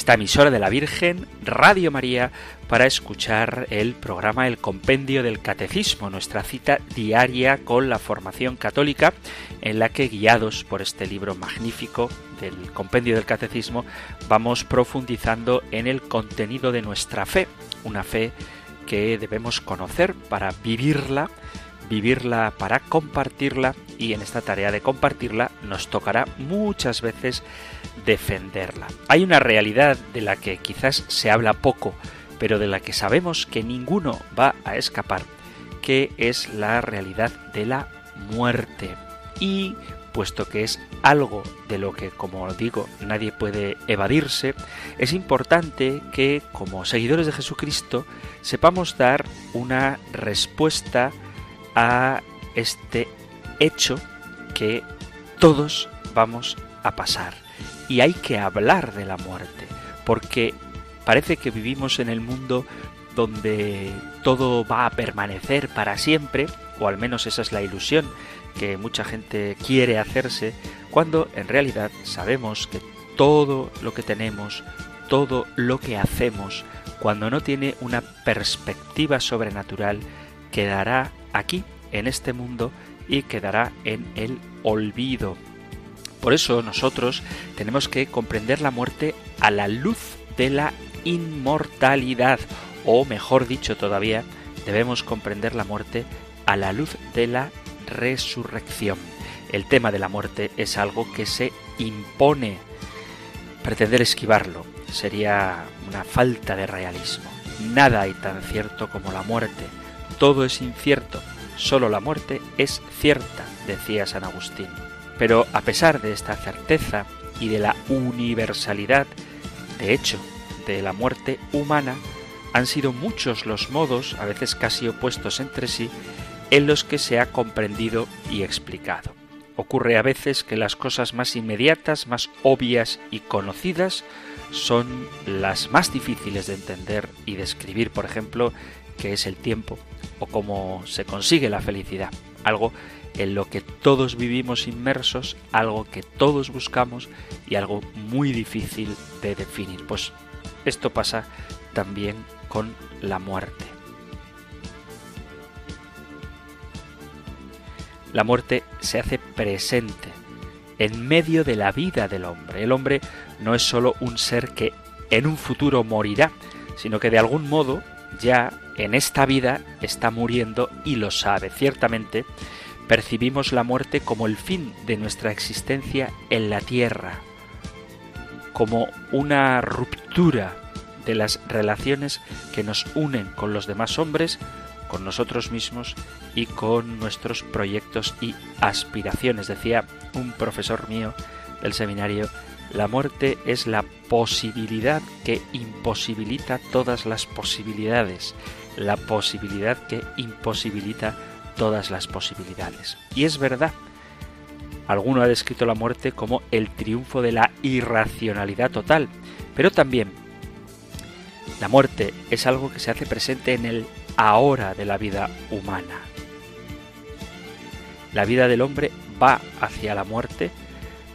esta emisora de la Virgen, Radio María, para escuchar el programa El Compendio del Catecismo, nuestra cita diaria con la formación católica, en la que, guiados por este libro magnífico del Compendio del Catecismo, vamos profundizando en el contenido de nuestra fe, una fe que debemos conocer para vivirla, vivirla para compartirla y en esta tarea de compartirla nos tocará muchas veces defenderla. Hay una realidad de la que quizás se habla poco, pero de la que sabemos que ninguno va a escapar, que es la realidad de la muerte. Y puesto que es algo de lo que, como digo, nadie puede evadirse, es importante que, como seguidores de Jesucristo, sepamos dar una respuesta a este hecho que todos vamos a pasar. Y hay que hablar de la muerte, porque parece que vivimos en el mundo donde todo va a permanecer para siempre, o al menos esa es la ilusión que mucha gente quiere hacerse, cuando en realidad sabemos que todo lo que tenemos, todo lo que hacemos, cuando no tiene una perspectiva sobrenatural, quedará aquí, en este mundo, y quedará en el olvido. Por eso nosotros tenemos que comprender la muerte a la luz de la inmortalidad, o mejor dicho todavía, debemos comprender la muerte a la luz de la resurrección. El tema de la muerte es algo que se impone. Pretender esquivarlo sería una falta de realismo. Nada hay tan cierto como la muerte. Todo es incierto. Solo la muerte es cierta, decía San Agustín. Pero a pesar de esta certeza y de la universalidad, de hecho, de la muerte humana, han sido muchos los modos, a veces casi opuestos entre sí, en los que se ha comprendido y explicado. Ocurre a veces que las cosas más inmediatas, más obvias y conocidas son las más difíciles de entender y describir, por ejemplo, qué es el tiempo o cómo se consigue la felicidad, algo en lo que todos vivimos inmersos, algo que todos buscamos y algo muy difícil de definir. Pues esto pasa también con la muerte. La muerte se hace presente en medio de la vida del hombre. El hombre no es sólo un ser que en un futuro morirá, sino que de algún modo ya en esta vida está muriendo y lo sabe. Ciertamente, percibimos la muerte como el fin de nuestra existencia en la tierra, como una ruptura de las relaciones que nos unen con los demás hombres con nosotros mismos y con nuestros proyectos y aspiraciones. Decía un profesor mío del seminario, la muerte es la posibilidad que imposibilita todas las posibilidades, la posibilidad que imposibilita todas las posibilidades. Y es verdad, alguno ha descrito la muerte como el triunfo de la irracionalidad total, pero también la muerte es algo que se hace presente en el ahora de la vida humana. La vida del hombre va hacia la muerte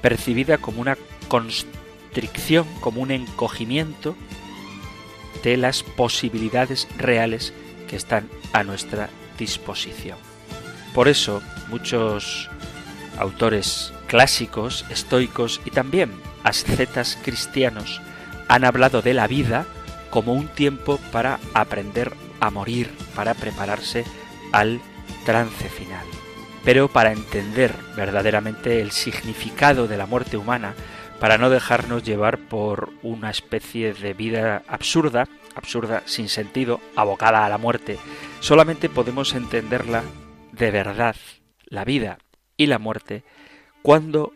percibida como una constricción, como un encogimiento de las posibilidades reales que están a nuestra disposición. Por eso muchos autores clásicos, estoicos y también ascetas cristianos han hablado de la vida como un tiempo para aprender a morir para prepararse al trance final. Pero para entender verdaderamente el significado de la muerte humana, para no dejarnos llevar por una especie de vida absurda, absurda sin sentido, abocada a la muerte, solamente podemos entenderla de verdad, la vida y la muerte, cuando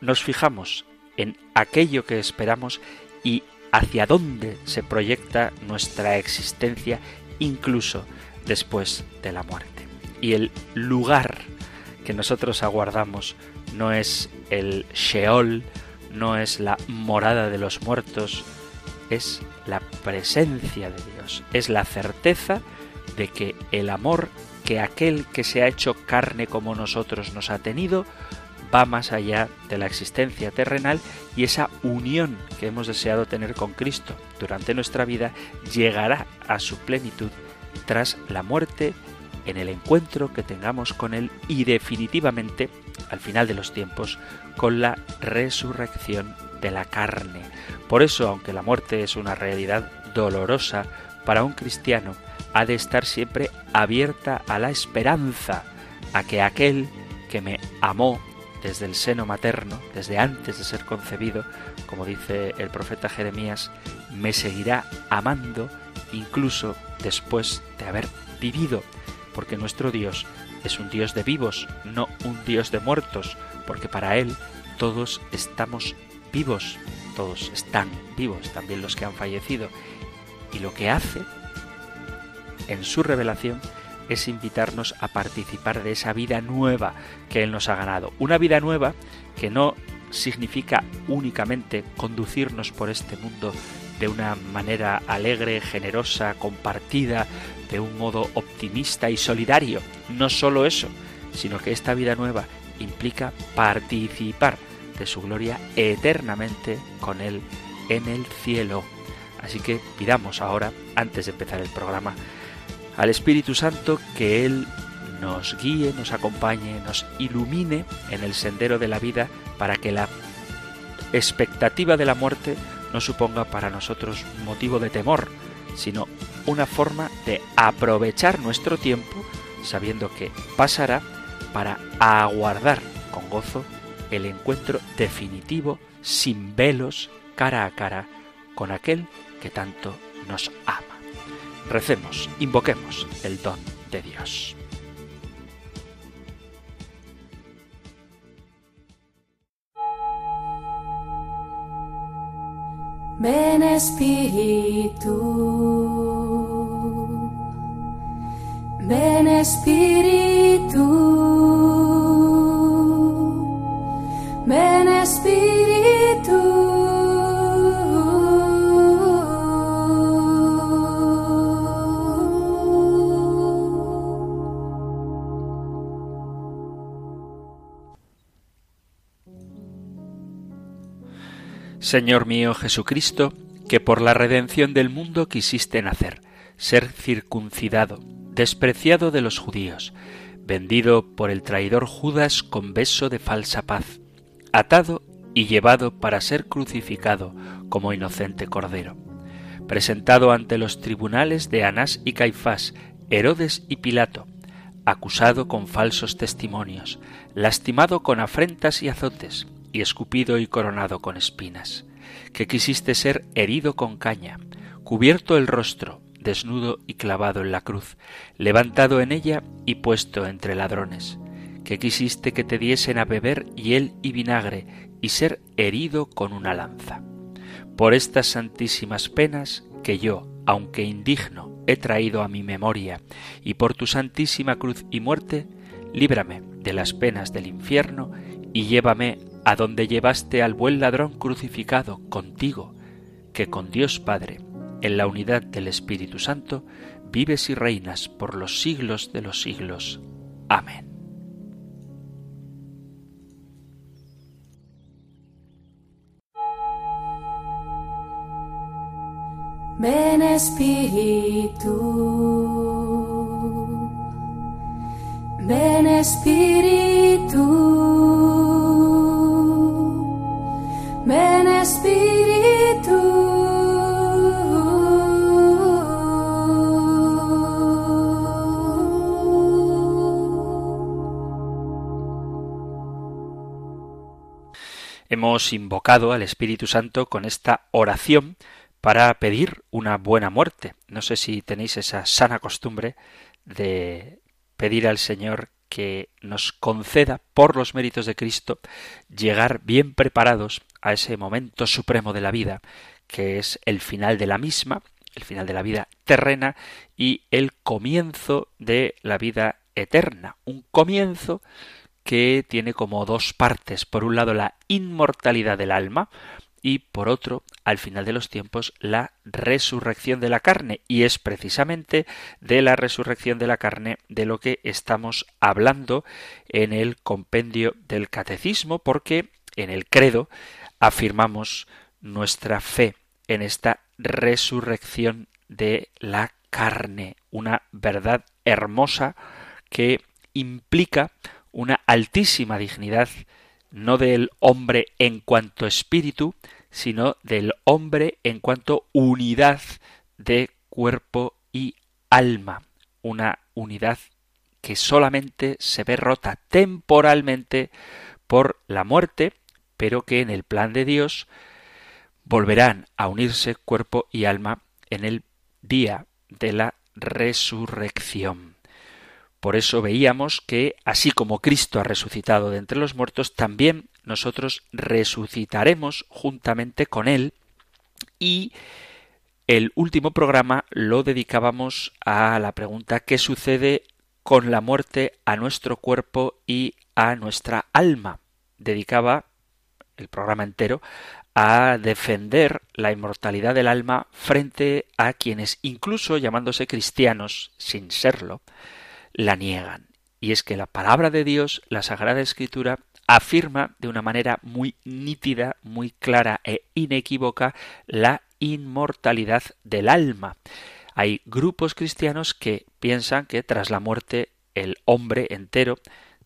nos fijamos en aquello que esperamos y hacia dónde se proyecta nuestra existencia incluso después de la muerte. Y el lugar que nosotros aguardamos no es el Sheol, no es la morada de los muertos, es la presencia de Dios, es la certeza de que el amor que aquel que se ha hecho carne como nosotros nos ha tenido va más allá de la existencia terrenal y esa unión que hemos deseado tener con Cristo durante nuestra vida llegará a su plenitud tras la muerte en el encuentro que tengamos con Él y definitivamente, al final de los tiempos, con la resurrección de la carne. Por eso, aunque la muerte es una realidad dolorosa para un cristiano, ha de estar siempre abierta a la esperanza, a que aquel que me amó desde el seno materno, desde antes de ser concebido, como dice el profeta Jeremías, me seguirá amando incluso después de haber vivido porque nuestro Dios es un Dios de vivos, no un Dios de muertos, porque para Él todos estamos vivos, todos están vivos, también los que han fallecido. Y lo que hace en su revelación es invitarnos a participar de esa vida nueva que Él nos ha ganado. Una vida nueva que no significa únicamente conducirnos por este mundo de una manera alegre, generosa, compartida, de un modo optimista y solidario. No solo eso, sino que esta vida nueva implica participar de su gloria eternamente con Él en el cielo. Así que pidamos ahora, antes de empezar el programa, al Espíritu Santo que Él nos guíe, nos acompañe, nos ilumine en el sendero de la vida para que la expectativa de la muerte no suponga para nosotros motivo de temor, sino una forma de aprovechar nuestro tiempo sabiendo que pasará para aguardar con gozo el encuentro definitivo, sin velos, cara a cara, con aquel que tanto nos ama. Recemos, invoquemos el don de Dios. Ven Espíritu, ven Espíritu, ven Espíritu. Señor mío Jesucristo, que por la redención del mundo quisiste nacer, ser circuncidado, despreciado de los judíos, vendido por el traidor Judas con beso de falsa paz, atado y llevado para ser crucificado como inocente cordero, presentado ante los tribunales de Anás y Caifás, Herodes y Pilato, acusado con falsos testimonios, lastimado con afrentas y azotes, y escupido y coronado con espinas, que quisiste ser herido con caña, cubierto el rostro, desnudo y clavado en la cruz, levantado en ella y puesto entre ladrones, que quisiste que te diesen a beber hiel y vinagre y ser herido con una lanza. Por estas santísimas penas que yo, aunque indigno, he traído a mi memoria, y por tu santísima cruz y muerte, líbrame de las penas del infierno y llévame a donde llevaste al buen ladrón crucificado contigo, que con Dios Padre, en la unidad del Espíritu Santo, vives y reinas por los siglos de los siglos. Amén. Ven Espíritu, ven Espíritu. Ven Espíritu. Hemos invocado al Espíritu Santo con esta oración para pedir una buena muerte. No sé si tenéis esa sana costumbre de pedir al Señor que nos conceda, por los méritos de Cristo, llegar bien preparados a ese momento supremo de la vida, que es el final de la misma, el final de la vida terrena y el comienzo de la vida eterna. Un comienzo que tiene como dos partes. Por un lado, la inmortalidad del alma y por otro, al final de los tiempos, la resurrección de la carne. Y es precisamente de la resurrección de la carne de lo que estamos hablando en el compendio del catecismo, porque en el credo afirmamos nuestra fe en esta resurrección de la carne, una verdad hermosa que implica una altísima dignidad no del hombre en cuanto espíritu, sino del hombre en cuanto unidad de cuerpo y alma, una unidad que solamente se ve rota temporalmente por la muerte, pero que en el plan de Dios volverán a unirse cuerpo y alma en el día de la resurrección. Por eso veíamos que, así como Cristo ha resucitado de entre los muertos, también nosotros resucitaremos juntamente con Él y el último programa lo dedicábamos a la pregunta ¿qué sucede con la muerte a nuestro cuerpo y a nuestra alma? Dedicaba el programa entero a defender la inmortalidad del alma frente a quienes, incluso llamándose cristianos, sin serlo, la niegan. Y es que la palabra de Dios, la Sagrada Escritura, afirma de una manera muy nítida, muy clara e inequívoca la inmortalidad del alma. Hay grupos cristianos que piensan que tras la muerte el hombre entero,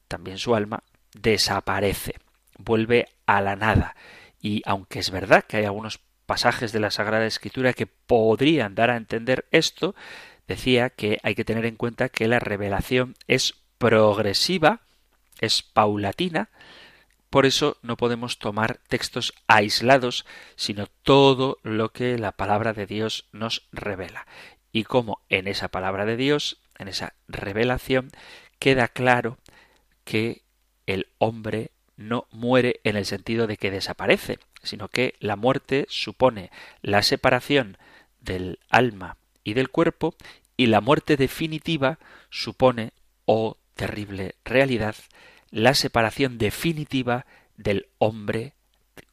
también su alma, desaparece, vuelve a la nada. Y aunque es verdad que hay algunos pasajes de la Sagrada Escritura que podrían dar a entender esto, decía que hay que tener en cuenta que la revelación es progresiva, es paulatina, por eso no podemos tomar textos aislados, sino todo lo que la palabra de Dios nos revela. Y como en esa palabra de Dios, en esa revelación, queda claro que el hombre no muere en el sentido de que desaparece, sino que la muerte supone la separación del alma y del cuerpo y la muerte definitiva supone, oh terrible realidad, la separación definitiva del hombre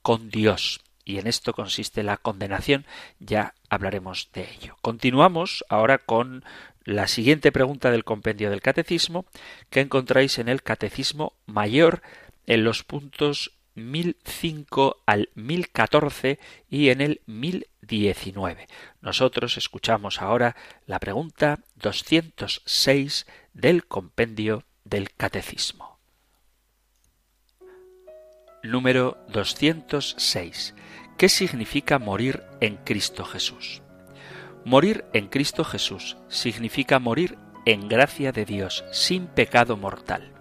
con Dios. Y en esto consiste la condenación. Ya hablaremos de ello. Continuamos ahora con la siguiente pregunta del compendio del catecismo que encontráis en el catecismo mayor en los puntos 1005 al 1014 y en el 1019. Nosotros escuchamos ahora la pregunta 206 del compendio del Catecismo. Número 206. ¿Qué significa morir en Cristo Jesús? Morir en Cristo Jesús significa morir en gracia de Dios, sin pecado mortal.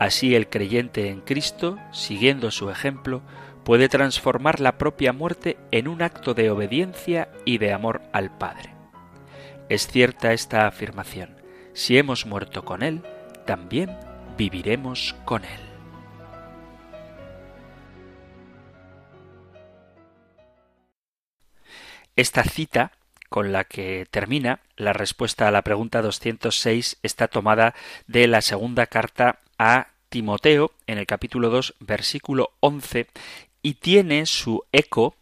Así el creyente en Cristo, siguiendo su ejemplo, puede transformar la propia muerte en un acto de obediencia y de amor al Padre. Es cierta esta afirmación. Si hemos muerto con Él, también viviremos con Él. Esta cita con la que termina la respuesta a la pregunta 206 está tomada de la segunda carta a Timoteo en el capítulo 2 versículo 11 y tiene su eco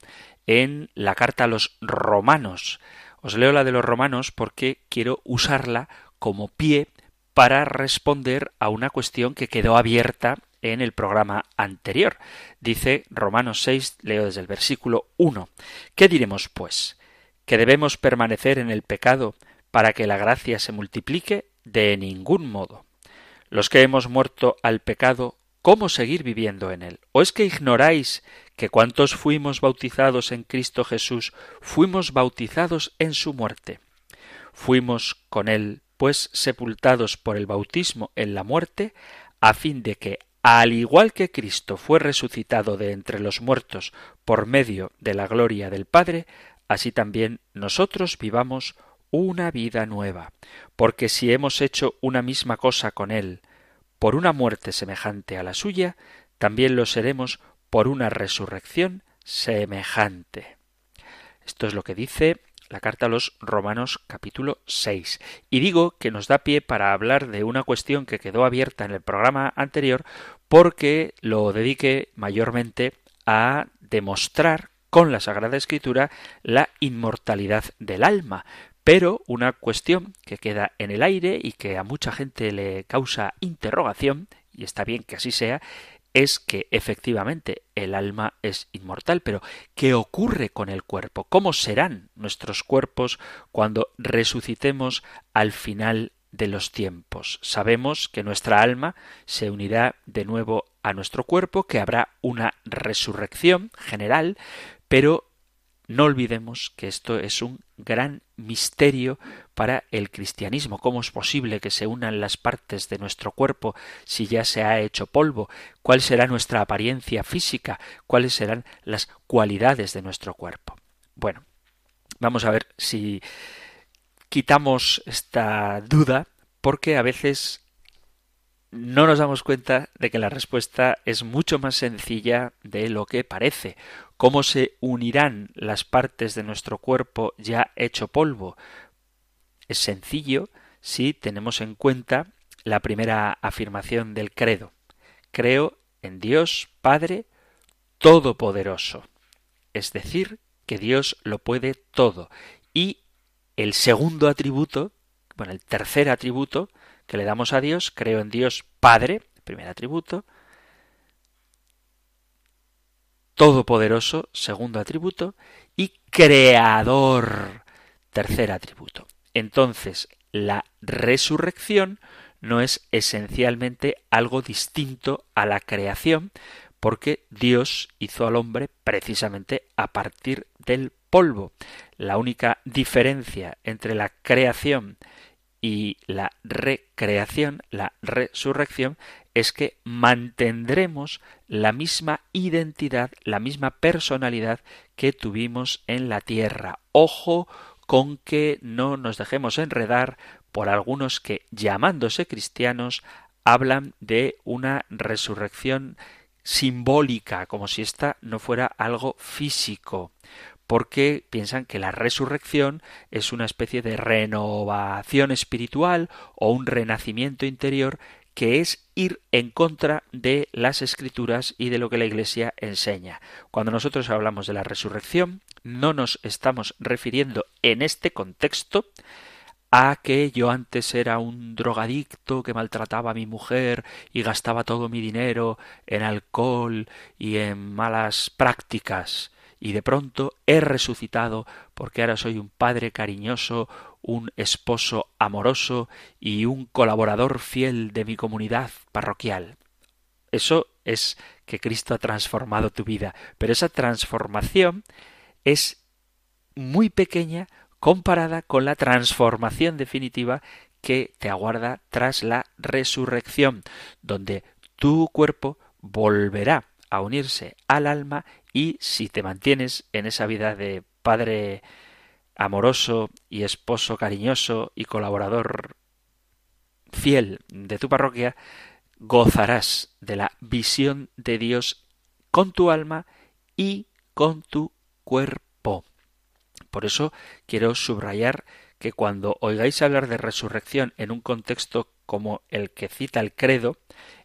en la carta a los romanos. Os leo la de los romanos porque quiero usarla como pie para responder a una cuestión que quedó abierta en el programa anterior. Dice Romanos 6, leo desde el versículo 1. ¿Qué diremos, pues? ¿Que debemos permanecer en el pecado para que la gracia se multiplique? De ningún modo los que hemos muerto al pecado, ¿cómo seguir viviendo en él? ¿O es que ignoráis que cuantos fuimos bautizados en Cristo Jesús, fuimos bautizados en su muerte? Fuimos con él, pues, sepultados por el bautismo en la muerte, a fin de que, al igual que Cristo fue resucitado de entre los muertos por medio de la gloria del Padre, así también nosotros vivamos una vida nueva, porque si hemos hecho una misma cosa con Él, por una muerte semejante a la suya, también lo seremos por una resurrección semejante. Esto es lo que dice la carta a los Romanos capítulo 6. Y digo que nos da pie para hablar de una cuestión que quedó abierta en el programa anterior porque lo dediqué mayormente a demostrar con la Sagrada Escritura la inmortalidad del alma. Pero una cuestión que queda en el aire y que a mucha gente le causa interrogación, y está bien que así sea, es que efectivamente el alma es inmortal, pero ¿qué ocurre con el cuerpo? ¿Cómo serán nuestros cuerpos cuando resucitemos al final de los tiempos? Sabemos que nuestra alma se unirá de nuevo a nuestro cuerpo, que habrá una resurrección general, pero no olvidemos que esto es un gran misterio para el cristianismo. ¿Cómo es posible que se unan las partes de nuestro cuerpo si ya se ha hecho polvo? ¿Cuál será nuestra apariencia física? ¿Cuáles serán las cualidades de nuestro cuerpo? Bueno, vamos a ver si quitamos esta duda porque a veces no nos damos cuenta de que la respuesta es mucho más sencilla de lo que parece. ¿Cómo se unirán las partes de nuestro cuerpo ya hecho polvo? Es sencillo si tenemos en cuenta la primera afirmación del credo. Creo en Dios Padre Todopoderoso. Es decir, que Dios lo puede todo. Y el segundo atributo, bueno, el tercer atributo, que le damos a Dios, creo en Dios Padre, primer atributo, Todopoderoso, segundo atributo, y Creador, tercer atributo. Entonces, la resurrección no es esencialmente algo distinto a la creación, porque Dios hizo al hombre precisamente a partir del polvo. La única diferencia entre la creación y la recreación, la resurrección, es que mantendremos la misma identidad, la misma personalidad que tuvimos en la tierra. Ojo con que no nos dejemos enredar por algunos que, llamándose cristianos, hablan de una resurrección simbólica, como si ésta no fuera algo físico porque piensan que la resurrección es una especie de renovación espiritual o un renacimiento interior que es ir en contra de las escrituras y de lo que la Iglesia enseña. Cuando nosotros hablamos de la resurrección, no nos estamos refiriendo en este contexto a que yo antes era un drogadicto que maltrataba a mi mujer y gastaba todo mi dinero en alcohol y en malas prácticas y de pronto he resucitado porque ahora soy un padre cariñoso, un esposo amoroso y un colaborador fiel de mi comunidad parroquial. Eso es que Cristo ha transformado tu vida, pero esa transformación es muy pequeña comparada con la transformación definitiva que te aguarda tras la resurrección, donde tu cuerpo volverá a unirse al alma y si te mantienes en esa vida de padre amoroso y esposo cariñoso y colaborador fiel de tu parroquia, gozarás de la visión de Dios con tu alma y con tu cuerpo. Por eso quiero subrayar que cuando oigáis hablar de resurrección en un contexto como el que cita el credo,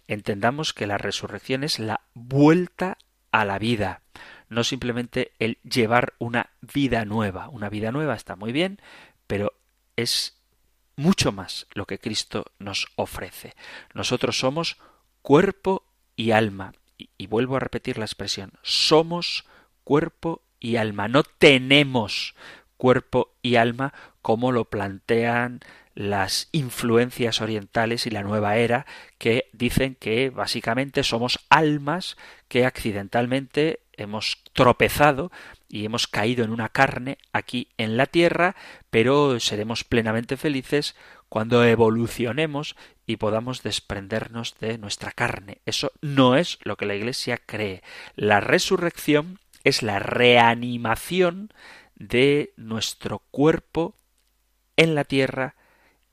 entendamos que la resurrección es la vuelta a la vida, no simplemente el llevar una vida nueva. Una vida nueva está muy bien, pero es mucho más lo que Cristo nos ofrece. Nosotros somos cuerpo y alma. Y, y, vuelvo a repetir la expresión, somos cuerpo y alma. No tenemos cuerpo y alma como lo plantean las influencias orientales y la nueva era que dicen que básicamente somos almas que accidentalmente hemos tropezado y hemos caído en una carne aquí en la tierra, pero seremos plenamente felices cuando evolucionemos y podamos desprendernos de nuestra carne. Eso no es lo que la Iglesia cree. La resurrección es la reanimación de nuestro cuerpo en la tierra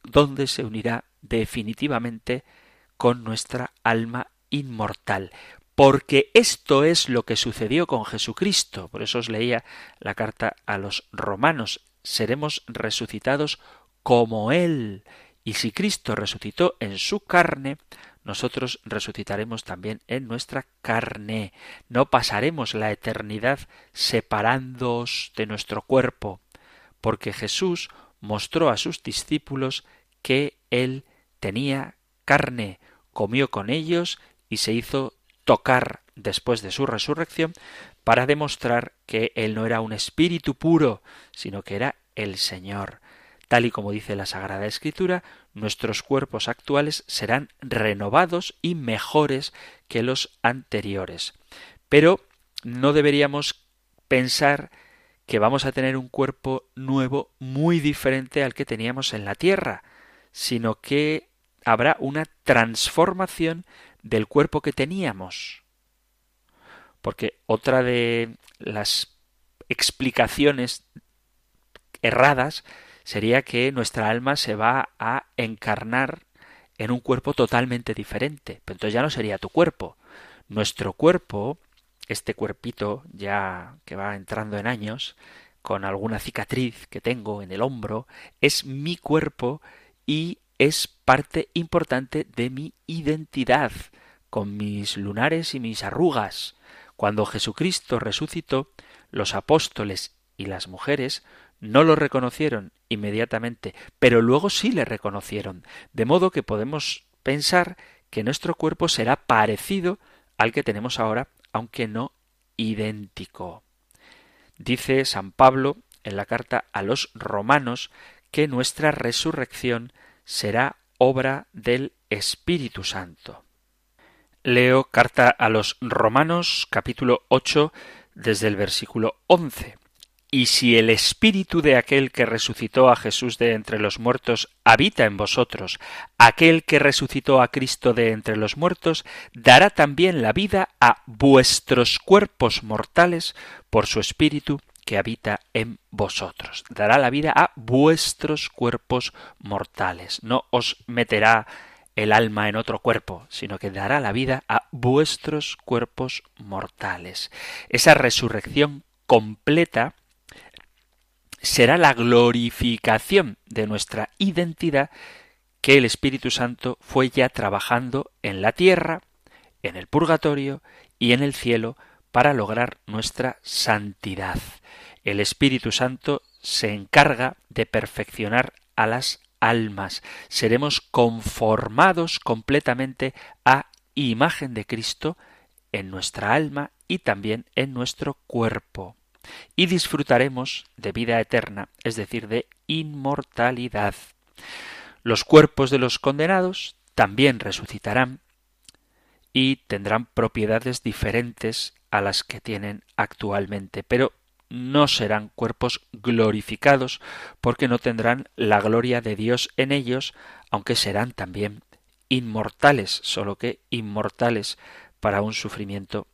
donde se unirá definitivamente con nuestra alma inmortal. Porque esto es lo que sucedió con Jesucristo. Por eso os leía la carta a los romanos. seremos resucitados como Él. Y si Cristo resucitó en su carne, nosotros resucitaremos también en nuestra carne. No pasaremos la eternidad separándoos de nuestro cuerpo, porque Jesús mostró a sus discípulos que Él tenía carne, comió con ellos y se hizo tocar después de su resurrección para demostrar que Él no era un espíritu puro, sino que era el Señor. Tal y como dice la Sagrada Escritura, nuestros cuerpos actuales serán renovados y mejores que los anteriores. Pero no deberíamos pensar que vamos a tener un cuerpo nuevo muy diferente al que teníamos en la Tierra, sino que habrá una transformación del cuerpo que teníamos. Porque otra de las explicaciones erradas sería que nuestra alma se va a encarnar en un cuerpo totalmente diferente. Pero entonces ya no sería tu cuerpo. Nuestro cuerpo, este cuerpito ya que va entrando en años, con alguna cicatriz que tengo en el hombro, es mi cuerpo y es parte importante de mi identidad, con mis lunares y mis arrugas. Cuando Jesucristo resucitó, los apóstoles y las mujeres no lo reconocieron inmediatamente, pero luego sí le reconocieron, de modo que podemos pensar que nuestro cuerpo será parecido al que tenemos ahora, aunque no idéntico. Dice San Pablo en la carta a los romanos que nuestra resurrección será obra del Espíritu Santo. Leo carta a los romanos capítulo 8 desde el versículo 11. Y si el espíritu de aquel que resucitó a Jesús de entre los muertos habita en vosotros, aquel que resucitó a Cristo de entre los muertos dará también la vida a vuestros cuerpos mortales por su espíritu que habita en vosotros. Dará la vida a vuestros cuerpos mortales. No os meterá el alma en otro cuerpo, sino que dará la vida a vuestros cuerpos mortales. Esa resurrección completa será la glorificación de nuestra identidad que el Espíritu Santo fue ya trabajando en la tierra, en el purgatorio y en el cielo para lograr nuestra santidad. El Espíritu Santo se encarga de perfeccionar a las almas. Seremos conformados completamente a imagen de Cristo en nuestra alma y también en nuestro cuerpo y disfrutaremos de vida eterna, es decir, de inmortalidad. Los cuerpos de los condenados también resucitarán y tendrán propiedades diferentes a las que tienen actualmente, pero no serán cuerpos glorificados porque no tendrán la gloria de Dios en ellos, aunque serán también inmortales, solo que inmortales para un sufrimiento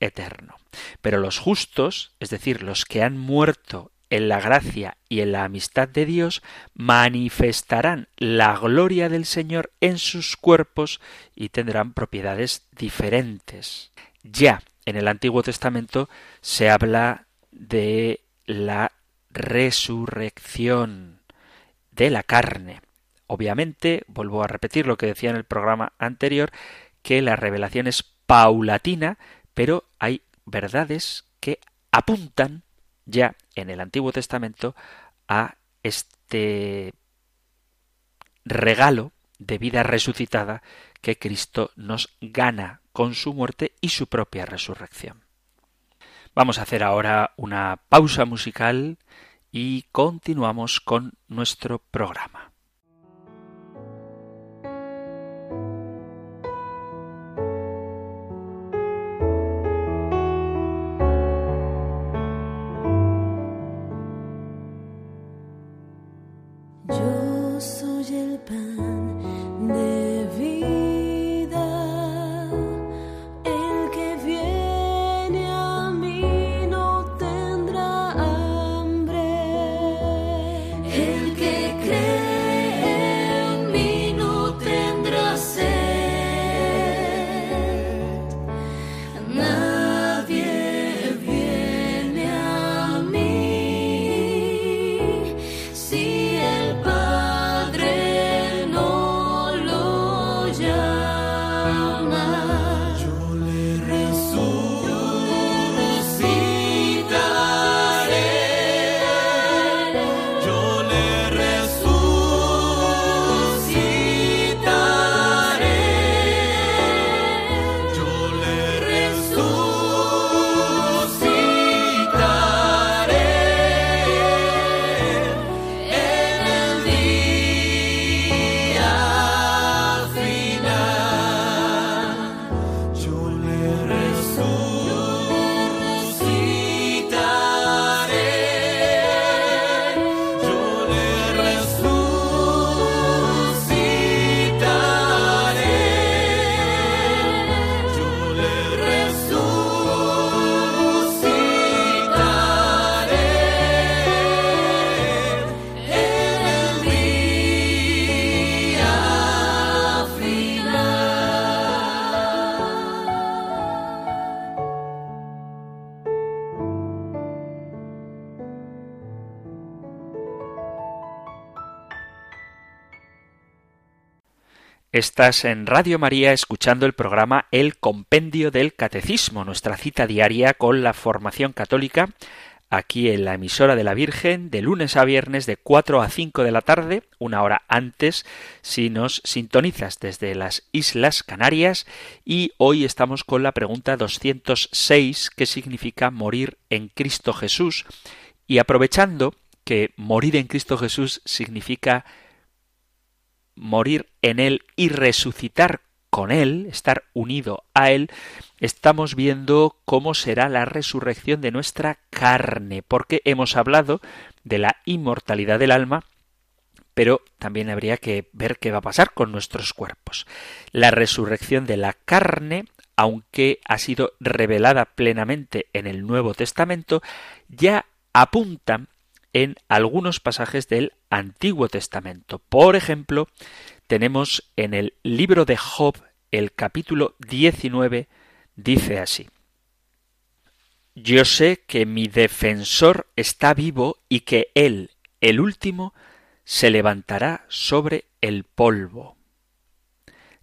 eterno. Pero los justos, es decir, los que han muerto en la gracia y en la amistad de Dios, manifestarán la gloria del Señor en sus cuerpos y tendrán propiedades diferentes. Ya en el Antiguo Testamento se habla de la resurrección de la carne. Obviamente, vuelvo a repetir lo que decía en el programa anterior, que la revelación es paulatina, pero hay verdades que apuntan ya en el Antiguo Testamento a este regalo de vida resucitada que Cristo nos gana con su muerte y su propia resurrección. Vamos a hacer ahora una pausa musical y continuamos con nuestro programa. Estás en Radio María escuchando el programa El Compendio del Catecismo, nuestra cita diaria con la formación católica, aquí en la emisora de la Virgen, de lunes a viernes de 4 a 5 de la tarde, una hora antes, si nos sintonizas desde las Islas Canarias, y hoy estamos con la pregunta 206, ¿qué significa morir en Cristo Jesús? Y aprovechando que morir en Cristo Jesús significa morir en Él y resucitar con Él, estar unido a Él, estamos viendo cómo será la resurrección de nuestra carne, porque hemos hablado de la inmortalidad del alma, pero también habría que ver qué va a pasar con nuestros cuerpos. La resurrección de la carne, aunque ha sido revelada plenamente en el Nuevo Testamento, ya apunta en algunos pasajes del Antiguo Testamento. Por ejemplo, tenemos en el libro de Job, el capítulo 19, dice así. Yo sé que mi defensor está vivo y que él, el último, se levantará sobre el polvo.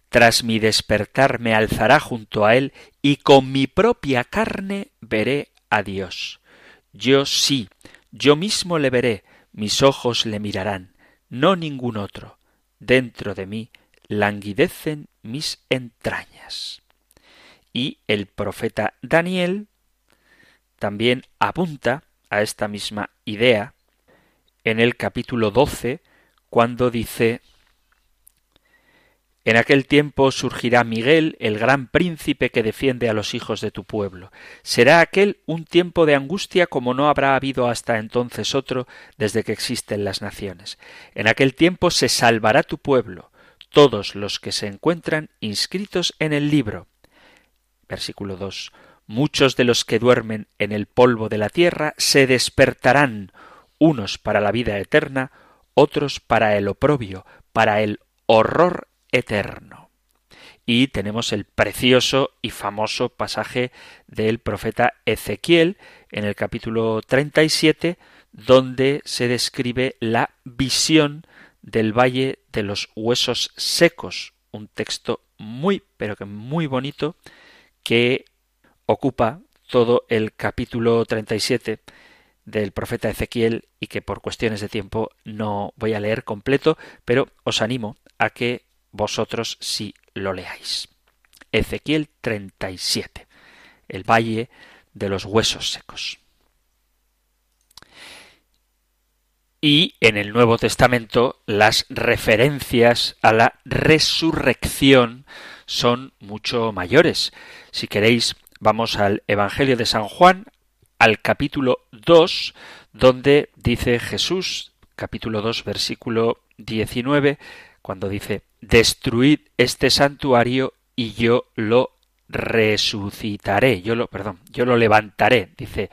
Tras mi despertar me alzará junto a él y con mi propia carne veré a Dios. Yo sí, yo mismo le veré, mis ojos le mirarán, no ningún otro. Dentro de mí languidecen mis entrañas. Y el profeta Daniel también apunta a esta misma idea en el capítulo 12, cuando dice en aquel tiempo surgirá Miguel, el gran príncipe que defiende a los hijos de tu pueblo. Será aquel un tiempo de angustia como no habrá habido hasta entonces otro desde que existen las naciones. En aquel tiempo se salvará tu pueblo, todos los que se encuentran inscritos en el libro. Versículo 2. Muchos de los que duermen en el polvo de la tierra se despertarán, unos para la vida eterna, otros para el oprobio, para el horror eterno. Y tenemos el precioso y famoso pasaje del profeta Ezequiel en el capítulo 37, donde se describe la visión del valle de los huesos secos, un texto muy, pero que muy bonito, que ocupa todo el capítulo 37 del profeta Ezequiel y que por cuestiones de tiempo no voy a leer completo, pero os animo a que vosotros si lo leáis. Ezequiel 37, el valle de los huesos secos. Y en el Nuevo Testamento las referencias a la resurrección son mucho mayores. Si queréis, vamos al Evangelio de San Juan, al capítulo 2, donde dice Jesús, capítulo 2, versículo 19, cuando dice, destruid este santuario y yo lo resucitaré, yo lo, perdón, yo lo levantaré, dice.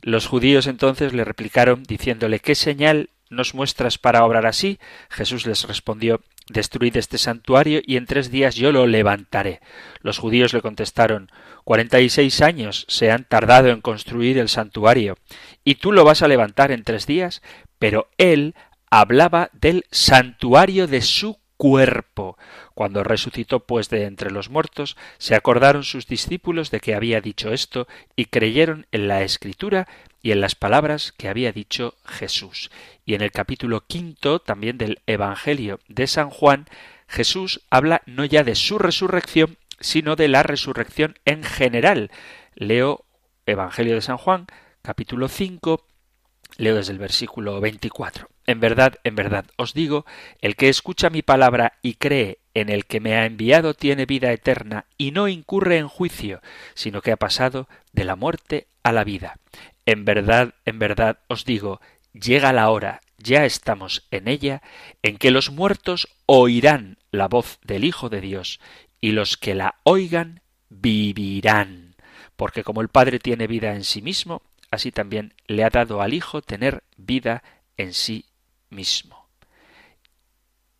Los judíos entonces le replicaron diciéndole, ¿qué señal nos muestras para obrar así? Jesús les respondió, Destruid este santuario y en tres días yo lo levantaré. Los judíos le contestaron, cuarenta y seis años se han tardado en construir el santuario, y tú lo vas a levantar en tres días. Pero él hablaba del santuario de su cuerpo. Cuando resucitó pues de entre los muertos, se acordaron sus discípulos de que había dicho esto y creyeron en la escritura y en las palabras que había dicho Jesús. Y en el capítulo quinto también del Evangelio de San Juan, Jesús habla no ya de su resurrección, sino de la resurrección en general. Leo Evangelio de San Juan, capítulo 5, leo desde el versículo 24. En verdad, en verdad os digo, el que escucha mi palabra y cree en el que me ha enviado tiene vida eterna y no incurre en juicio, sino que ha pasado de la muerte a la vida. En verdad, en verdad os digo, llega la hora, ya estamos en ella, en que los muertos oirán la voz del Hijo de Dios, y los que la oigan vivirán. Porque como el Padre tiene vida en sí mismo, así también le ha dado al Hijo tener vida en sí mismo.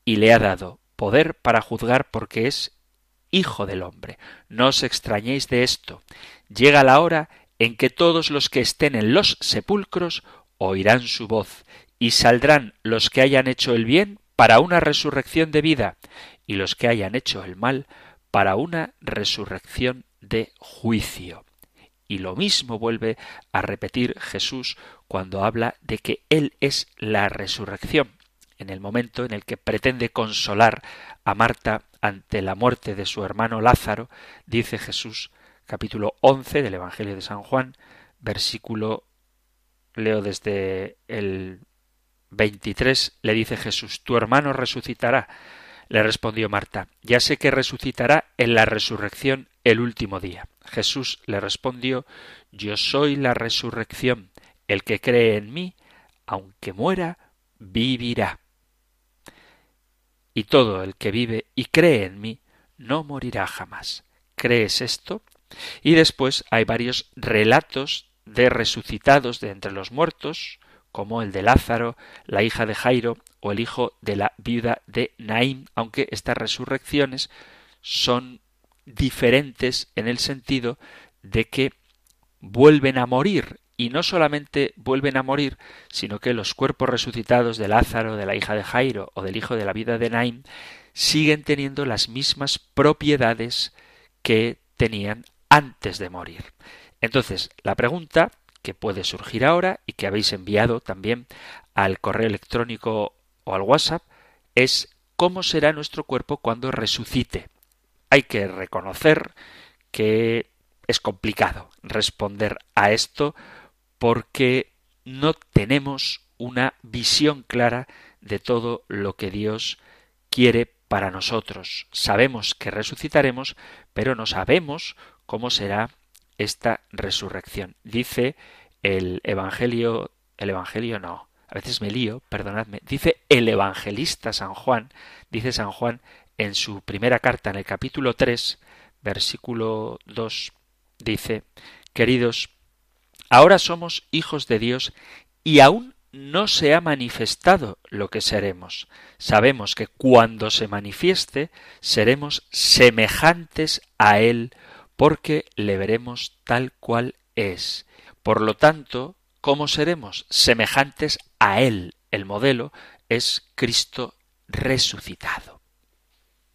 Y le ha dado poder para juzgar porque es Hijo del hombre. No os extrañéis de esto. Llega la hora en que todos los que estén en los sepulcros oirán su voz, y saldrán los que hayan hecho el bien para una resurrección de vida, y los que hayan hecho el mal para una resurrección de juicio. Y lo mismo vuelve a repetir Jesús cuando habla de que Él es la resurrección. En el momento en el que pretende consolar a Marta ante la muerte de su hermano Lázaro, dice Jesús, capítulo 11 del Evangelio de San Juan, versículo, leo desde el 23, le dice Jesús, tu hermano resucitará. Le respondió Marta, ya sé que resucitará en la resurrección el último día. Jesús le respondió, yo soy la resurrección. El que cree en mí, aunque muera, vivirá. Y todo el que vive y cree en mí, no morirá jamás. ¿Crees esto? Y después hay varios relatos de resucitados de entre los muertos, como el de Lázaro, la hija de Jairo o el hijo de la viuda de Naín, aunque estas resurrecciones son diferentes en el sentido de que vuelven a morir y no solamente vuelven a morir, sino que los cuerpos resucitados de Lázaro, de la hija de Jairo o del hijo de la vida de Naín siguen teniendo las mismas propiedades que tenían antes de morir. Entonces, la pregunta que puede surgir ahora y que habéis enviado también al correo electrónico o al WhatsApp es cómo será nuestro cuerpo cuando resucite. Hay que reconocer que es complicado responder a esto porque no tenemos una visión clara de todo lo que Dios quiere para nosotros. Sabemos que resucitaremos, pero no sabemos cómo será esta resurrección. Dice el Evangelio, el Evangelio no, a veces me lío, perdonadme, dice el evangelista San Juan, dice San Juan en su primera carta en el capítulo 3, versículo 2, dice, queridos, ahora somos hijos de Dios y aún no se ha manifestado lo que seremos. Sabemos que cuando se manifieste seremos semejantes a Él porque le veremos tal cual es. Por lo tanto, ¿cómo seremos? Semejantes a Él. El modelo es Cristo resucitado.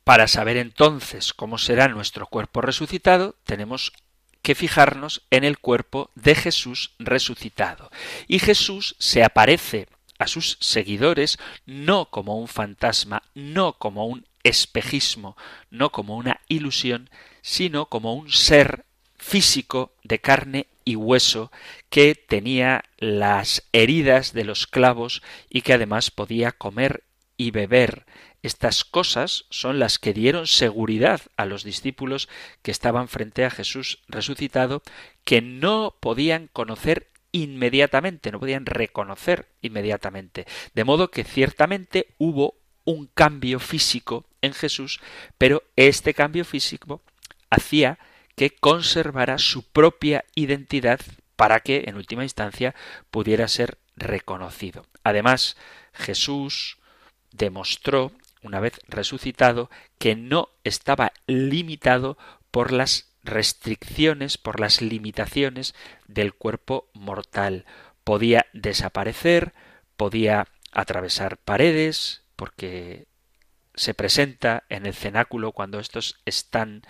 Para saber entonces cómo será nuestro cuerpo resucitado, tenemos que fijarnos en el cuerpo de Jesús resucitado. Y Jesús se aparece a sus seguidores no como un fantasma, no como un espejismo, no como una ilusión, sino como un ser físico de carne y hueso que tenía las heridas de los clavos y que además podía comer y beber. Estas cosas son las que dieron seguridad a los discípulos que estaban frente a Jesús resucitado, que no podían conocer inmediatamente, no podían reconocer inmediatamente. De modo que ciertamente hubo un cambio físico en Jesús, pero este cambio físico hacía que conservara su propia identidad para que, en última instancia, pudiera ser reconocido. Además, Jesús demostró, una vez resucitado, que no estaba limitado por las restricciones, por las limitaciones del cuerpo mortal. Podía desaparecer, podía atravesar paredes, porque se presenta en el cenáculo cuando estos están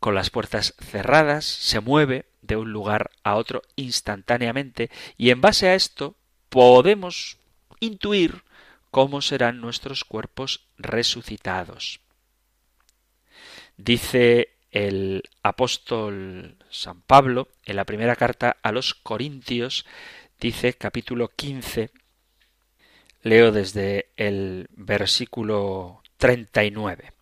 con las puertas cerradas, se mueve de un lugar a otro instantáneamente y en base a esto podemos intuir cómo serán nuestros cuerpos resucitados. Dice el apóstol San Pablo en la primera carta a los Corintios, dice capítulo 15, leo desde el versículo 39.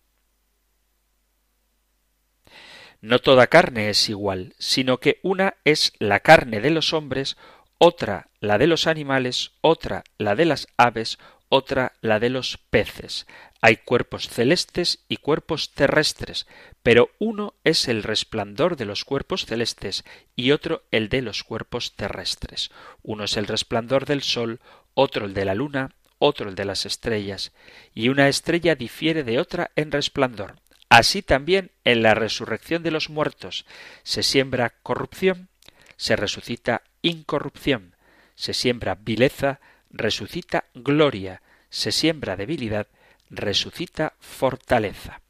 No toda carne es igual, sino que una es la carne de los hombres, otra la de los animales, otra la de las aves, otra la de los peces. Hay cuerpos celestes y cuerpos terrestres, pero uno es el resplandor de los cuerpos celestes y otro el de los cuerpos terrestres. Uno es el resplandor del sol, otro el de la luna, otro el de las estrellas, y una estrella difiere de otra en resplandor. Así también en la resurrección de los muertos se siembra corrupción, se resucita incorrupción, se siembra vileza, resucita gloria, se siembra debilidad, resucita fortaleza.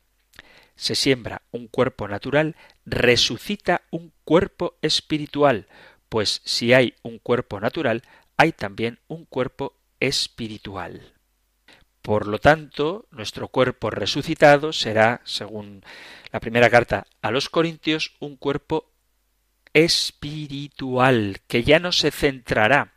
Se siembra un cuerpo natural, resucita un cuerpo espiritual, pues si hay un cuerpo natural, hay también un cuerpo espiritual. Por lo tanto, nuestro cuerpo resucitado será, según la primera carta a los Corintios, un cuerpo espiritual, que ya no se centrará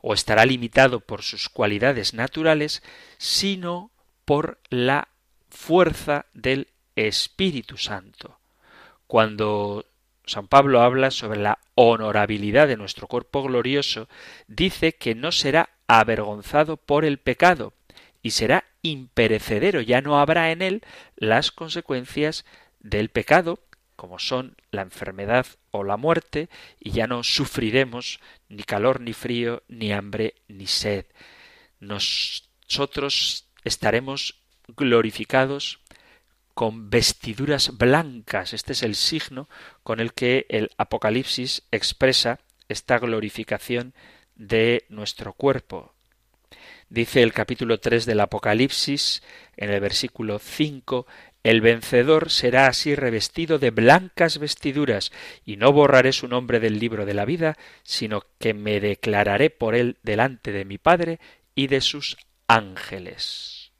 o estará limitado por sus cualidades naturales, sino por la fuerza del Espíritu Santo. Cuando San Pablo habla sobre la honorabilidad de nuestro cuerpo glorioso, dice que no será avergonzado por el pecado y será imperecedero, ya no habrá en él las consecuencias del pecado, como son la enfermedad o la muerte, y ya no sufriremos ni calor ni frío, ni hambre ni sed. Nosotros estaremos glorificados con vestiduras blancas. Este es el signo con el que el Apocalipsis expresa esta glorificación de nuestro cuerpo. Dice el capítulo 3 del Apocalipsis, en el versículo 5, el vencedor será así revestido de blancas vestiduras, y no borraré su nombre del libro de la vida, sino que me declararé por él delante de mi Padre y de sus ángeles.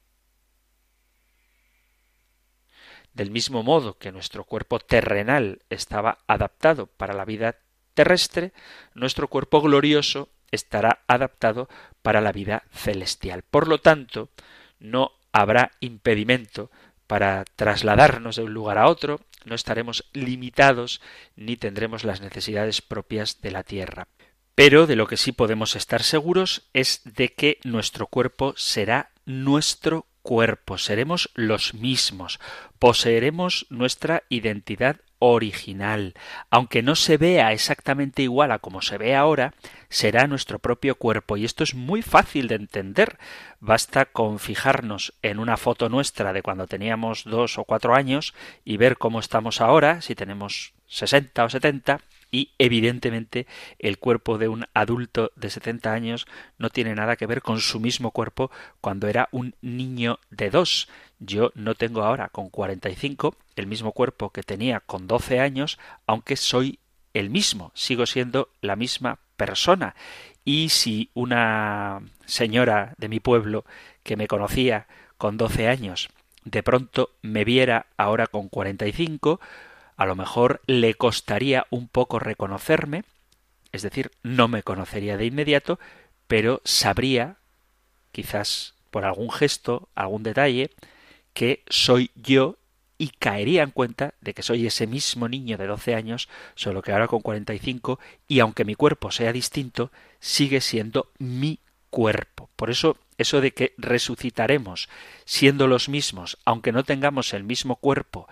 Del mismo modo que nuestro cuerpo terrenal estaba adaptado para la vida terrestre, nuestro cuerpo glorioso estará adaptado para la vida celestial. Por lo tanto, no habrá impedimento para trasladarnos de un lugar a otro, no estaremos limitados ni tendremos las necesidades propias de la tierra. Pero de lo que sí podemos estar seguros es de que nuestro cuerpo será nuestro cuerpo, seremos los mismos, poseeremos nuestra identidad original. Aunque no se vea exactamente igual a como se ve ahora, será nuestro propio cuerpo y esto es muy fácil de entender. Basta con fijarnos en una foto nuestra de cuando teníamos dos o cuatro años y ver cómo estamos ahora, si tenemos sesenta o setenta, y evidentemente el cuerpo de un adulto de 70 años no tiene nada que ver con su mismo cuerpo cuando era un niño de dos. Yo no tengo ahora con 45 el mismo cuerpo que tenía con 12 años, aunque soy el mismo, sigo siendo la misma persona. Y si una señora de mi pueblo que me conocía con 12 años de pronto me viera ahora con 45, a lo mejor le costaría un poco reconocerme, es decir, no me conocería de inmediato, pero sabría, quizás por algún gesto, algún detalle, que soy yo y caería en cuenta de que soy ese mismo niño de 12 años, solo que ahora con 45, y aunque mi cuerpo sea distinto, sigue siendo mi cuerpo. Por eso, eso de que resucitaremos siendo los mismos, aunque no tengamos el mismo cuerpo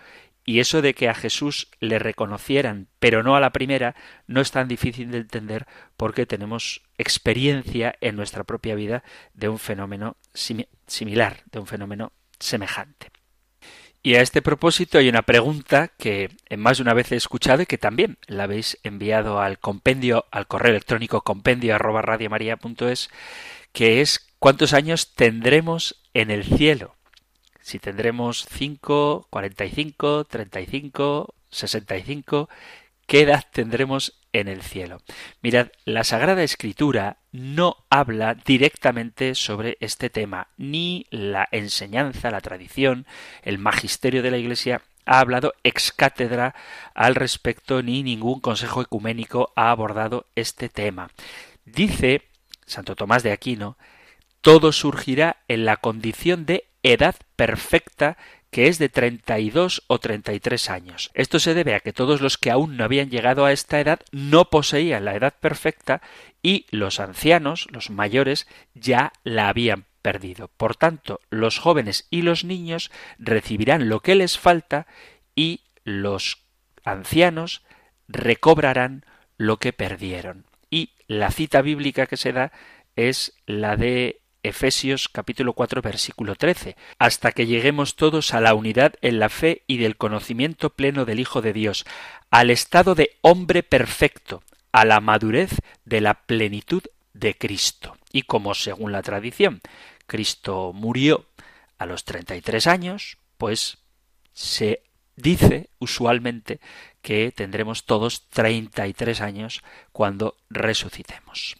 y eso de que a Jesús le reconocieran, pero no a la primera, no es tan difícil de entender porque tenemos experiencia en nuestra propia vida de un fenómeno similar, de un fenómeno semejante. Y a este propósito hay una pregunta que más de una vez he escuchado y que también la habéis enviado al compendio, al correo electrónico compendio arroba que es ¿cuántos años tendremos en el cielo? Si tendremos 5, 45, 35, 65, ¿qué edad tendremos en el cielo? Mirad, la Sagrada Escritura no habla directamente sobre este tema, ni la enseñanza, la tradición, el magisterio de la Iglesia ha hablado ex cátedra al respecto, ni ningún consejo ecuménico ha abordado este tema. Dice Santo Tomás de Aquino, todo surgirá en la condición de edad perfecta que es de 32 o 33 años. Esto se debe a que todos los que aún no habían llegado a esta edad no poseían la edad perfecta y los ancianos, los mayores, ya la habían perdido. Por tanto, los jóvenes y los niños recibirán lo que les falta y los ancianos recobrarán lo que perdieron. Y la cita bíblica que se da es la de Efesios capítulo 4 versículo 13, hasta que lleguemos todos a la unidad en la fe y del conocimiento pleno del Hijo de Dios, al estado de hombre perfecto, a la madurez de la plenitud de Cristo. Y como según la tradición, Cristo murió a los 33 años, pues se dice usualmente que tendremos todos 33 años cuando resucitemos.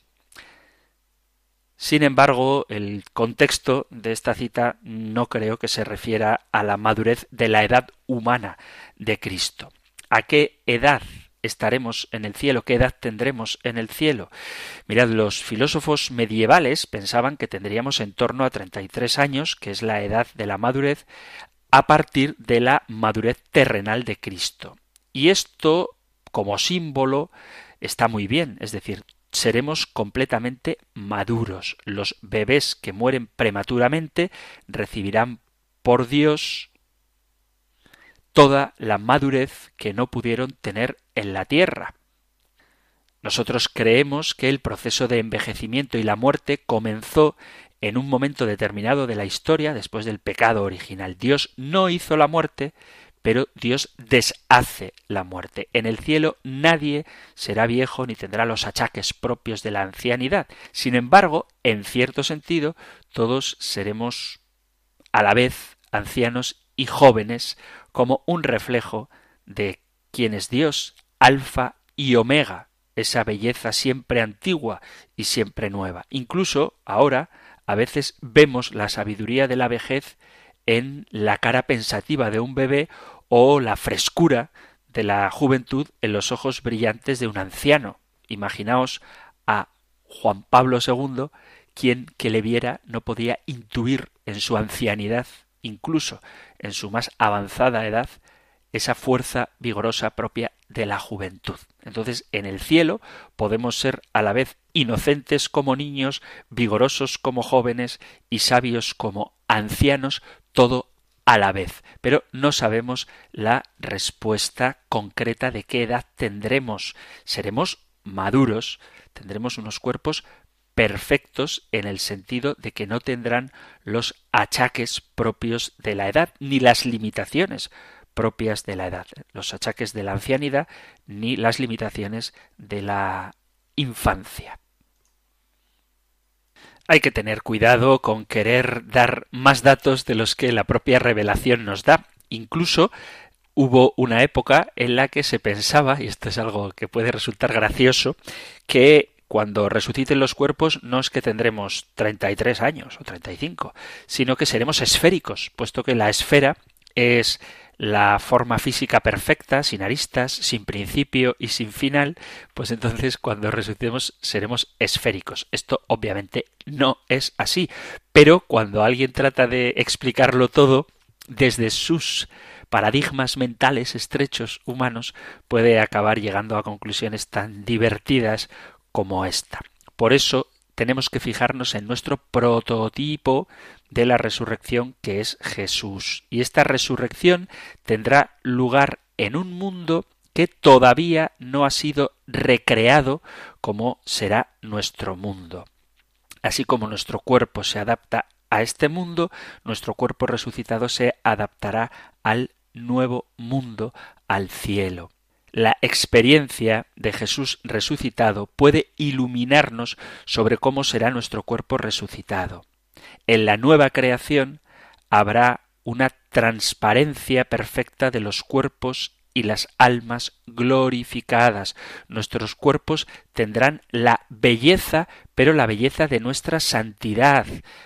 Sin embargo, el contexto de esta cita no creo que se refiera a la madurez de la edad humana de Cristo. ¿A qué edad estaremos en el cielo? ¿Qué edad tendremos en el cielo? Mirad, los filósofos medievales pensaban que tendríamos en torno a 33 años, que es la edad de la madurez, a partir de la madurez terrenal de Cristo. Y esto, como símbolo, está muy bien, es decir, seremos completamente maduros. Los bebés que mueren prematuramente recibirán por Dios toda la madurez que no pudieron tener en la tierra. Nosotros creemos que el proceso de envejecimiento y la muerte comenzó en un momento determinado de la historia después del pecado original. Dios no hizo la muerte, pero Dios deshace la muerte. En el cielo nadie será viejo ni tendrá los achaques propios de la ancianidad. Sin embargo, en cierto sentido, todos seremos a la vez ancianos y jóvenes como un reflejo de quién es Dios, alfa y omega, esa belleza siempre antigua y siempre nueva. Incluso ahora a veces vemos la sabiduría de la vejez en la cara pensativa de un bebé o la frescura de la juventud en los ojos brillantes de un anciano. Imaginaos a Juan Pablo II, quien que le viera no podía intuir en su ancianidad, incluso en su más avanzada edad, esa fuerza vigorosa propia de la juventud. Entonces, en el cielo podemos ser a la vez inocentes como niños, vigorosos como jóvenes y sabios como ancianos, todo a la vez, pero no sabemos la respuesta concreta de qué edad tendremos. Seremos maduros, tendremos unos cuerpos perfectos en el sentido de que no tendrán los achaques propios de la edad ni las limitaciones propias de la edad, los achaques de la ancianidad ni las limitaciones de la infancia. Hay que tener cuidado con querer dar más datos de los que la propia revelación nos da. Incluso hubo una época en la que se pensaba, y esto es algo que puede resultar gracioso, que cuando resuciten los cuerpos no es que tendremos 33 años o 35, sino que seremos esféricos, puesto que la esfera es la forma física perfecta, sin aristas, sin principio y sin final, pues entonces cuando resucitemos seremos esféricos. Esto obviamente no es así, pero cuando alguien trata de explicarlo todo desde sus paradigmas mentales estrechos humanos, puede acabar llegando a conclusiones tan divertidas como esta. Por eso tenemos que fijarnos en nuestro prototipo de la resurrección que es Jesús. Y esta resurrección tendrá lugar en un mundo que todavía no ha sido recreado como será nuestro mundo. Así como nuestro cuerpo se adapta a este mundo, nuestro cuerpo resucitado se adaptará al nuevo mundo, al cielo. La experiencia de Jesús resucitado puede iluminarnos sobre cómo será nuestro cuerpo resucitado. En la nueva creación habrá una transparencia perfecta de los cuerpos y las almas glorificadas. Nuestros cuerpos tendrán la belleza, pero la belleza de nuestra santidad.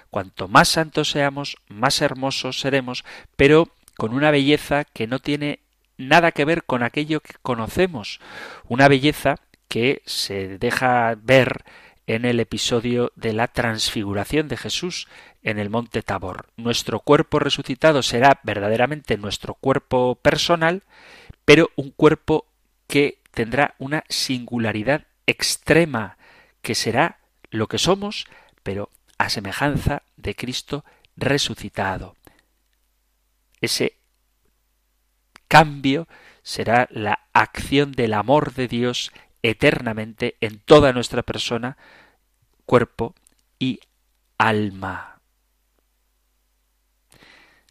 Cuanto más santos seamos, más hermosos seremos, pero con una belleza que no tiene nada que ver con aquello que conocemos. Una belleza que se deja ver en el episodio de la transfiguración de Jesús en el monte Tabor. Nuestro cuerpo resucitado será verdaderamente nuestro cuerpo personal, pero un cuerpo que tendrá una singularidad extrema, que será lo que somos, pero a semejanza de Cristo resucitado. Ese cambio será la acción del amor de Dios eternamente en toda nuestra persona, cuerpo y alma.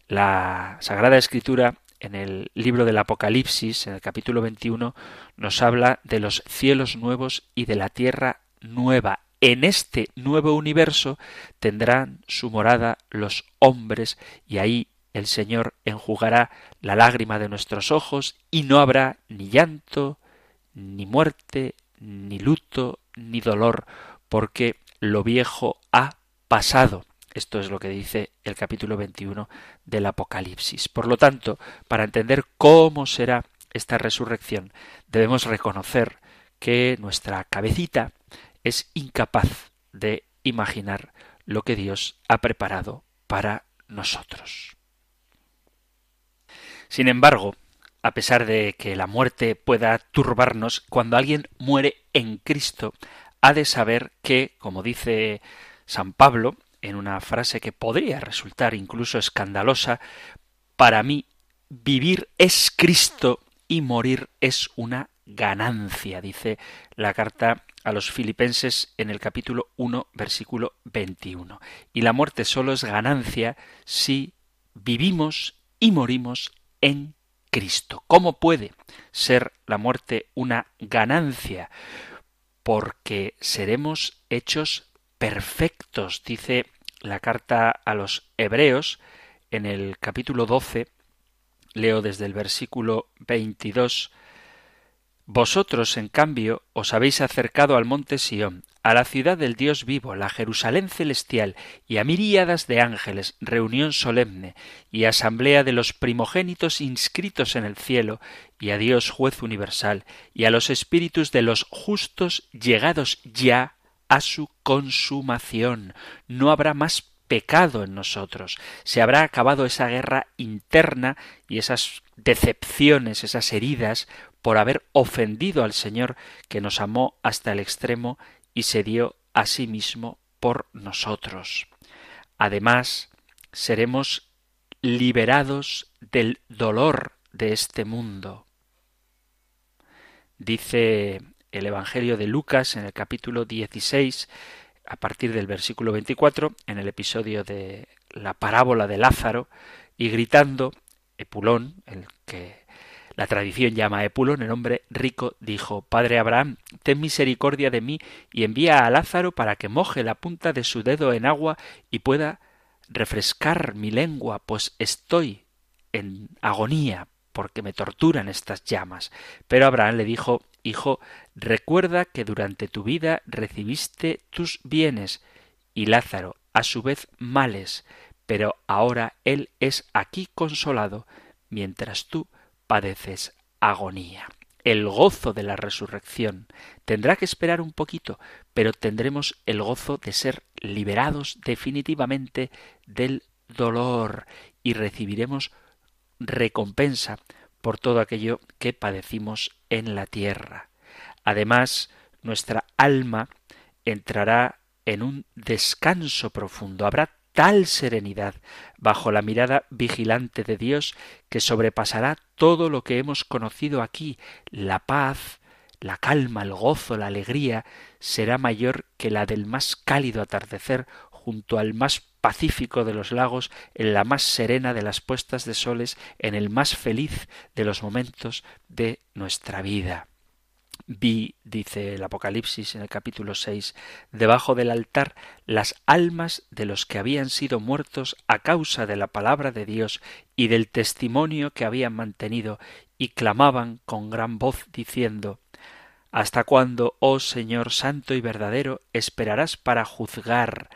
La Sagrada Escritura en el libro del Apocalipsis, en el capítulo 21, nos habla de los cielos nuevos y de la tierra nueva. en este nuevo universo tendrán su morada los hombres y ahí el Señor enjugará la lágrima de nuestros ojos y no habrá ni llanto, ni muerte, ni luto, ni dolor, porque lo viejo ha pasado. Esto es lo que dice el capítulo 21 del Apocalipsis. Por lo tanto, para entender cómo será esta resurrección, debemos reconocer que nuestra cabecita es incapaz de imaginar lo que Dios ha preparado para nosotros. Sin embargo, a pesar de que la muerte pueda turbarnos, cuando alguien muere en Cristo, ha de saber que, como dice San Pablo, en una frase que podría resultar incluso escandalosa, para mí vivir es Cristo y morir es una ganancia, dice la carta a los filipenses en el capítulo 1, versículo 21. Y la muerte solo es ganancia si vivimos y morimos en Cristo. ¿Cómo puede ser la muerte una ganancia? Porque seremos hechos perfectos, dice la carta a los Hebreos en el capítulo 12, leo desde el versículo 22, Vosotros, en cambio, os habéis acercado al monte Sión, a la ciudad del Dios vivo, la Jerusalén celestial, y a miríadas de ángeles, reunión solemne, y asamblea de los primogénitos inscritos en el cielo, y a Dios juez universal, y a los espíritus de los justos llegados ya a su consumación. No habrá más pecado en nosotros. Se habrá acabado esa guerra interna y esas decepciones, esas heridas por haber ofendido al Señor que nos amó hasta el extremo y se dio a sí mismo por nosotros. Además, seremos liberados del dolor de este mundo. Dice el Evangelio de Lucas en el capítulo 16, a partir del versículo 24, en el episodio de la parábola de Lázaro, y gritando, Epulón, el que la tradición llama a Epulón, el hombre rico, dijo Padre Abraham, ten misericordia de mí y envía a Lázaro para que moje la punta de su dedo en agua y pueda refrescar mi lengua, pues estoy en agonía porque me torturan estas llamas. Pero Abraham le dijo Hijo, recuerda que durante tu vida recibiste tus bienes y Lázaro a su vez males, pero ahora él es aquí consolado, mientras tú padeces agonía. El gozo de la resurrección tendrá que esperar un poquito, pero tendremos el gozo de ser liberados definitivamente del dolor y recibiremos recompensa por todo aquello que padecimos en la tierra. Además, nuestra alma entrará en un descanso profundo. Habrá tal serenidad bajo la mirada vigilante de Dios que sobrepasará todo lo que hemos conocido aquí. La paz, la calma, el gozo, la alegría será mayor que la del más cálido atardecer junto al más pacífico de los lagos, en la más serena de las puestas de soles, en el más feliz de los momentos de nuestra vida. Vi, dice el Apocalipsis en el capítulo seis, debajo del altar las almas de los que habían sido muertos a causa de la palabra de Dios y del testimonio que habían mantenido, y clamaban con gran voz diciendo ¿Hasta cuándo, oh Señor santo y verdadero, esperarás para juzgar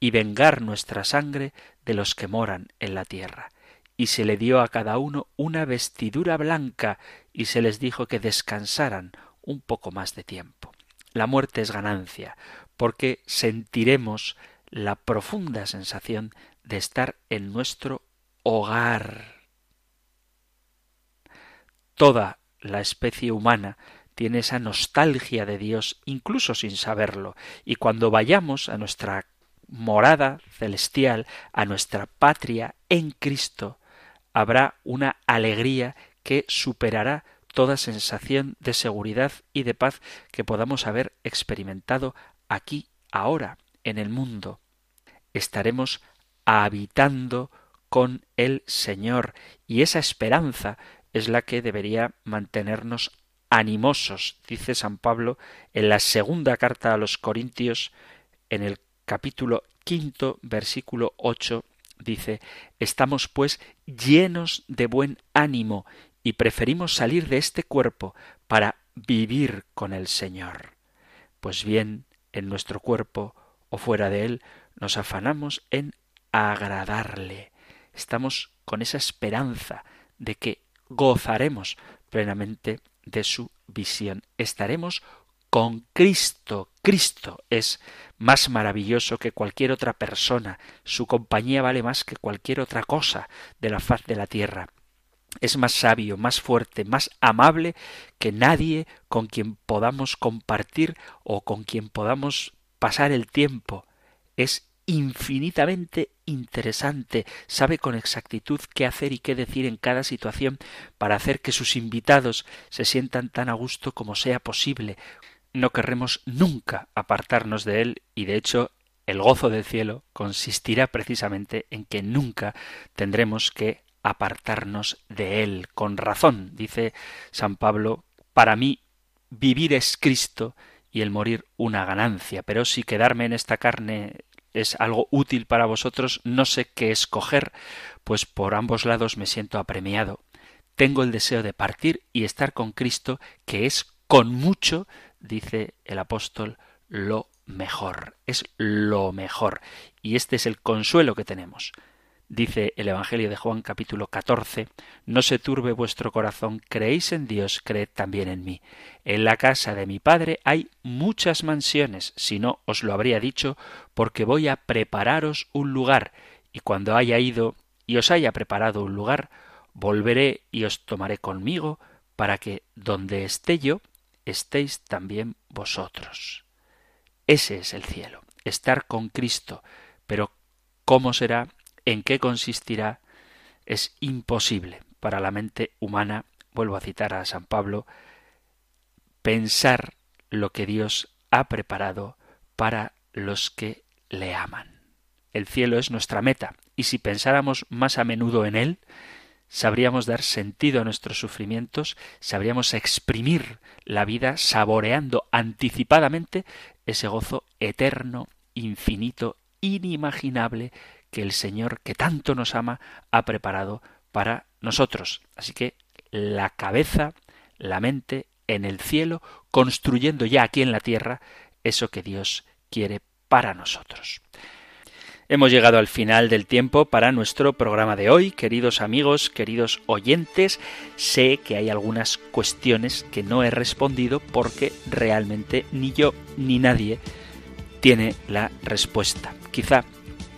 y vengar nuestra sangre de los que moran en la tierra? y se le dio a cada uno una vestidura blanca, y se les dijo que descansaran un poco más de tiempo. La muerte es ganancia, porque sentiremos la profunda sensación de estar en nuestro hogar. Toda la especie humana tiene esa nostalgia de Dios, incluso sin saberlo, y cuando vayamos a nuestra morada celestial, a nuestra patria en Cristo, habrá una alegría que superará toda sensación de seguridad y de paz que podamos haber experimentado aquí, ahora, en el mundo. Estaremos habitando con el Señor y esa esperanza es la que debería mantenernos animosos, dice San Pablo en la segunda carta a los Corintios, en el capítulo quinto, versículo ocho, dice Estamos pues llenos de buen ánimo y preferimos salir de este cuerpo para vivir con el Señor. Pues bien, en nuestro cuerpo o fuera de él, nos afanamos en agradarle. Estamos con esa esperanza de que gozaremos plenamente de su visión. Estaremos con Cristo. Cristo es más maravilloso que cualquier otra persona. Su compañía vale más que cualquier otra cosa de la faz de la tierra. Es más sabio, más fuerte, más amable que nadie con quien podamos compartir o con quien podamos pasar el tiempo. Es infinitamente interesante, sabe con exactitud qué hacer y qué decir en cada situación para hacer que sus invitados se sientan tan a gusto como sea posible. No querremos nunca apartarnos de él y de hecho el gozo del cielo consistirá precisamente en que nunca tendremos que apartarnos de él. Con razón, dice San Pablo, para mí vivir es Cristo y el morir una ganancia, pero si quedarme en esta carne es algo útil para vosotros, no sé qué escoger, pues por ambos lados me siento apremiado. Tengo el deseo de partir y estar con Cristo, que es con mucho, dice el apóstol, lo mejor, es lo mejor. Y este es el consuelo que tenemos. Dice el Evangelio de Juan capítulo 14, No se turbe vuestro corazón, creéis en Dios, creed también en mí. En la casa de mi Padre hay muchas mansiones, si no os lo habría dicho, porque voy a prepararos un lugar, y cuando haya ido y os haya preparado un lugar, volveré y os tomaré conmigo, para que donde esté yo, estéis también vosotros. Ese es el cielo, estar con Cristo, pero ¿cómo será en qué consistirá es imposible para la mente humana, vuelvo a citar a San Pablo, pensar lo que Dios ha preparado para los que le aman. El cielo es nuestra meta, y si pensáramos más a menudo en él, sabríamos dar sentido a nuestros sufrimientos, sabríamos exprimir la vida saboreando anticipadamente ese gozo eterno, infinito, inimaginable que el Señor, que tanto nos ama, ha preparado para nosotros. Así que la cabeza, la mente en el cielo, construyendo ya aquí en la tierra eso que Dios quiere para nosotros. Hemos llegado al final del tiempo para nuestro programa de hoy. Queridos amigos, queridos oyentes, sé que hay algunas cuestiones que no he respondido porque realmente ni yo ni nadie tiene la respuesta. Quizá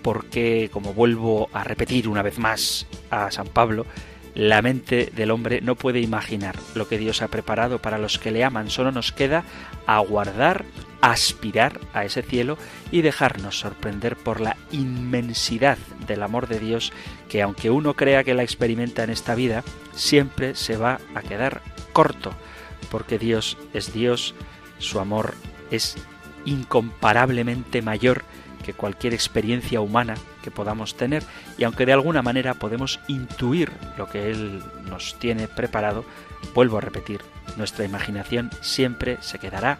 porque, como vuelvo a repetir una vez más a San Pablo, la mente del hombre no puede imaginar lo que Dios ha preparado para los que le aman, solo nos queda aguardar, aspirar a ese cielo y dejarnos sorprender por la inmensidad del amor de Dios que aunque uno crea que la experimenta en esta vida, siempre se va a quedar corto, porque Dios es Dios, su amor es incomparablemente mayor que cualquier experiencia humana que podamos tener y aunque de alguna manera podemos intuir lo que Él nos tiene preparado, vuelvo a repetir, nuestra imaginación siempre se quedará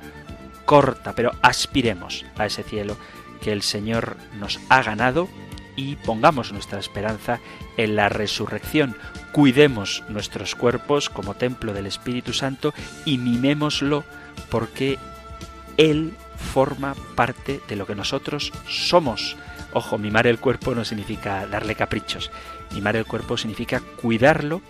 corta, pero aspiremos a ese cielo que el Señor nos ha ganado y pongamos nuestra esperanza en la resurrección. Cuidemos nuestros cuerpos como templo del Espíritu Santo y mimémoslo porque Él forma parte de lo que nosotros somos. Ojo, mimar el cuerpo no significa darle caprichos. Mimar el cuerpo significa cuidarlo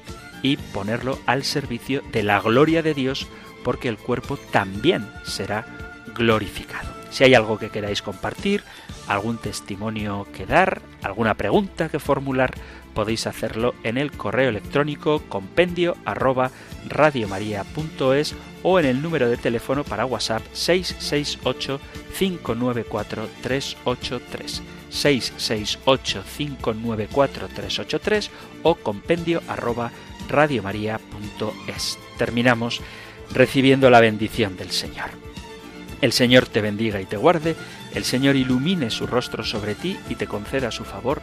y ponerlo al servicio de la gloria de Dios porque el cuerpo también será glorificado. Si hay algo que queráis compartir, algún testimonio que dar, alguna pregunta que formular, podéis hacerlo en el correo electrónico compendio arroba radiomaria.es o en el número de teléfono para WhatsApp 668 594 383 668 594 383 o compendio arroba radiomaria.es. Terminamos recibiendo la bendición del Señor. El Señor te bendiga y te guarde, el Señor ilumine su rostro sobre ti y te conceda su favor,